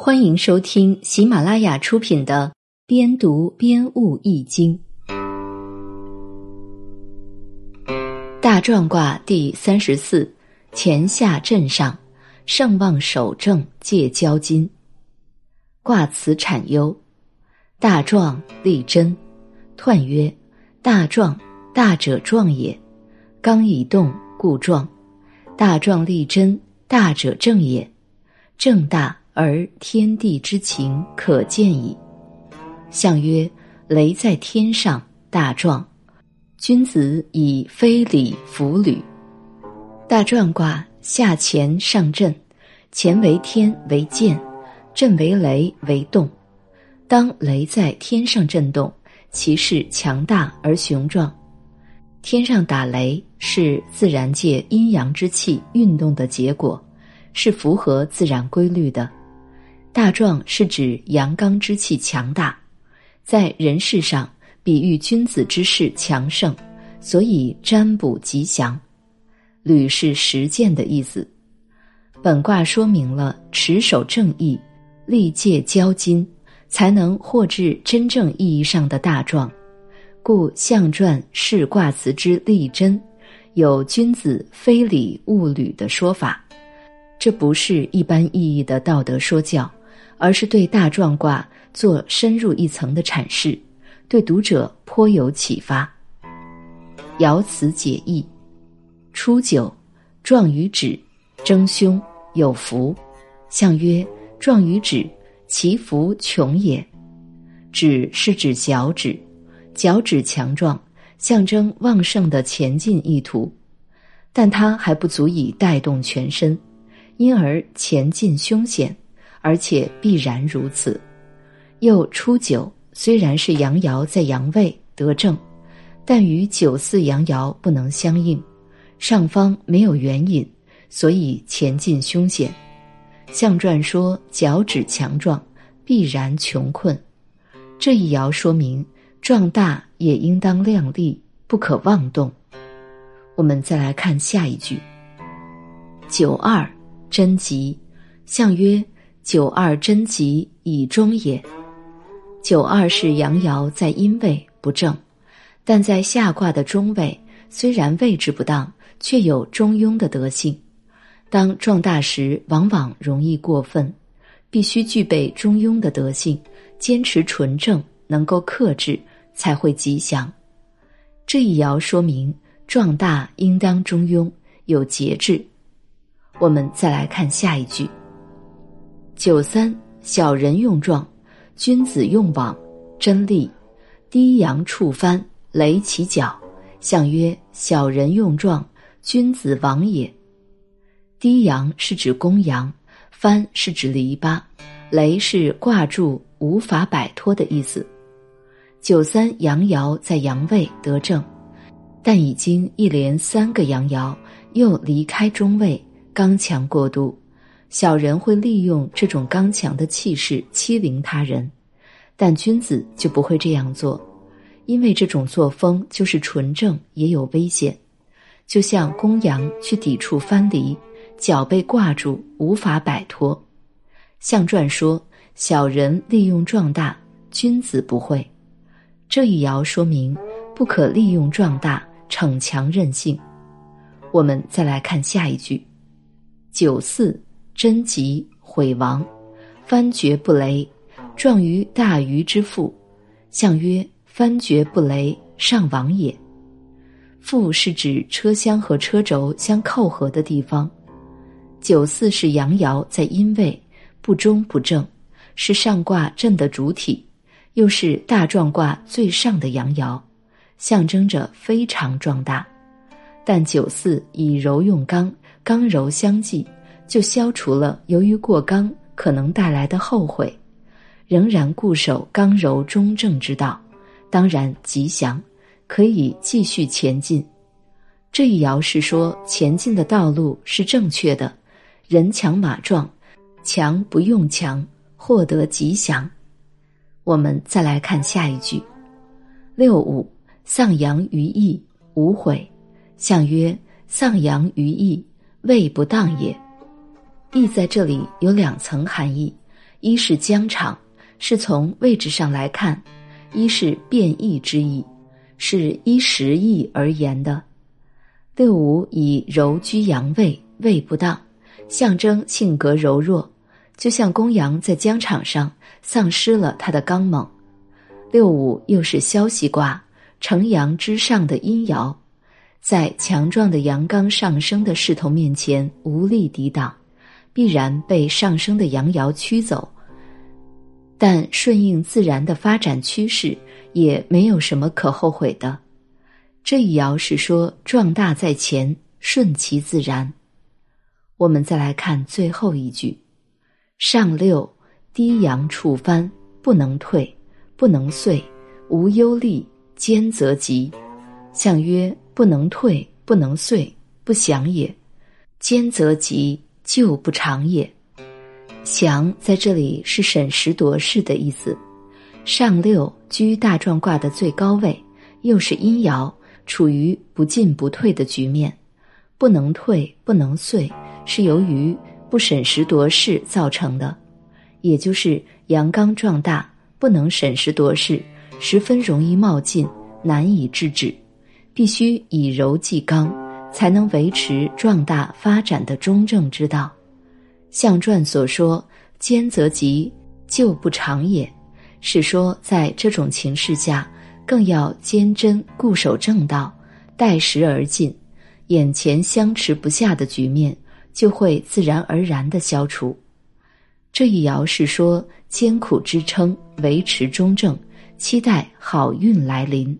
欢迎收听喜马拉雅出品的《边读边悟易经》大壮卦第三十四：乾下震上，盛旺守正，借交金。卦辞产忧：大壮，立贞。彖曰：大壮，大者壮也。刚以动，故壮。大壮立贞，大者正也。正大。而天地之情可见矣。象曰：雷在天上，大壮。君子以非礼服履。大壮卦下乾上震，乾为天为剑，震为雷为动。当雷在天上震动，其势强大而雄壮。天上打雷是自然界阴阳之气运动的结果，是符合自然规律的。大壮是指阳刚之气强大，在人事上比喻君子之事强盛，所以占卜吉祥。履是实践的意思。本卦说明了持守正义、历届交金，才能获至真正意义上的大壮。故象传是卦辞之立贞，有君子非礼勿履的说法。这不是一般意义的道德说教。而是对大壮卦做深入一层的阐释，对读者颇有启发。爻辞解义：初九，壮于止，争凶，有福。象曰：壮于止，其福穷也。止是指脚趾，脚趾强壮，象征旺盛的前进意图，但它还不足以带动全身，因而前进凶险。而且必然如此。又初九虽然是阳爻在阳位得正，但与九四阳爻不能相应，上方没有援引，所以前进凶险。象传说脚趾强壮，必然穷困。这一爻说明壮大也应当量力，不可妄动。我们再来看下一句：九二贞吉，象曰。九二贞吉以中也。九二是阳爻在阴位不正，但在下卦的中位，虽然位置不当，却有中庸的德性。当壮大时，往往容易过分，必须具备中庸的德性，坚持纯正，能够克制，才会吉祥。这一爻说明壮大应当中庸，有节制。我们再来看下一句。九三，小人用壮，君子用往，真利。低阳触翻，雷其角。象曰：小人用壮，君子亡也。低阳是指公羊，翻是指篱笆，雷是挂住无法摆脱的意思。九三阳爻在阳位得正，但已经一连三个阳爻又离开中位，刚强过度。小人会利用这种刚强的气势欺凌他人，但君子就不会这样做，因为这种作风就是纯正，也有危险。就像公羊去抵触藩篱，脚被挂住，无法摆脱。象传说小人利用壮大，君子不会。这一爻说明不可利用壮大逞强任性。我们再来看下一句，九四。贞吉毁亡，翻绝不雷，壮于大鱼之腹。象曰：翻绝不雷，上亡也。父是指车厢和车轴相扣合的地方。九四是阳爻在阴位，不中不正，是上卦震的主体，又是大壮卦最上的阳爻，象征着非常壮大。但九四以柔用刚，刚柔相济。就消除了由于过刚可能带来的后悔，仍然固守刚柔中正之道，当然吉祥，可以继续前进。这一爻是说前进的道路是正确的，人强马壮，强不用强，获得吉祥。我们再来看下一句：六五丧阳于义，无悔。象曰：丧阳于义，位不当也。义在这里有两层含义，一是疆场，是从位置上来看；一是变异之意，是依时意而言的。六五以柔居阳位，位不当，象征性格柔弱，就像公羊在疆场上丧失了它的刚猛。六五又是消息卦，城阳之上的阴爻，在强壮的阳刚上升的势头面前无力抵挡。必然被上升的阳爻驱走，但顺应自然的发展趋势，也没有什么可后悔的。这一爻是说壮大在前，顺其自然。我们再来看最后一句：上六低阳触翻，不能退，不能遂，无忧虑，坚则吉。象曰：不能退，不能遂，不祥也；坚则吉。旧不长也，祥在这里是审时度势的意思。上六居大壮卦的最高位，又是阴爻，处于不进不退的局面，不能退，不能遂，是由于不审时度势造成的，也就是阳刚壮大，不能审时度势，十分容易冒进，难以制止，必须以柔济刚。才能维持壮大发展的中正之道。象传所说“坚则吉，就不长也”，是说在这种情势下，更要坚贞固守正道，待时而进，眼前相持不下的局面就会自然而然的消除。这一爻是说艰苦支撑，维持中正，期待好运来临。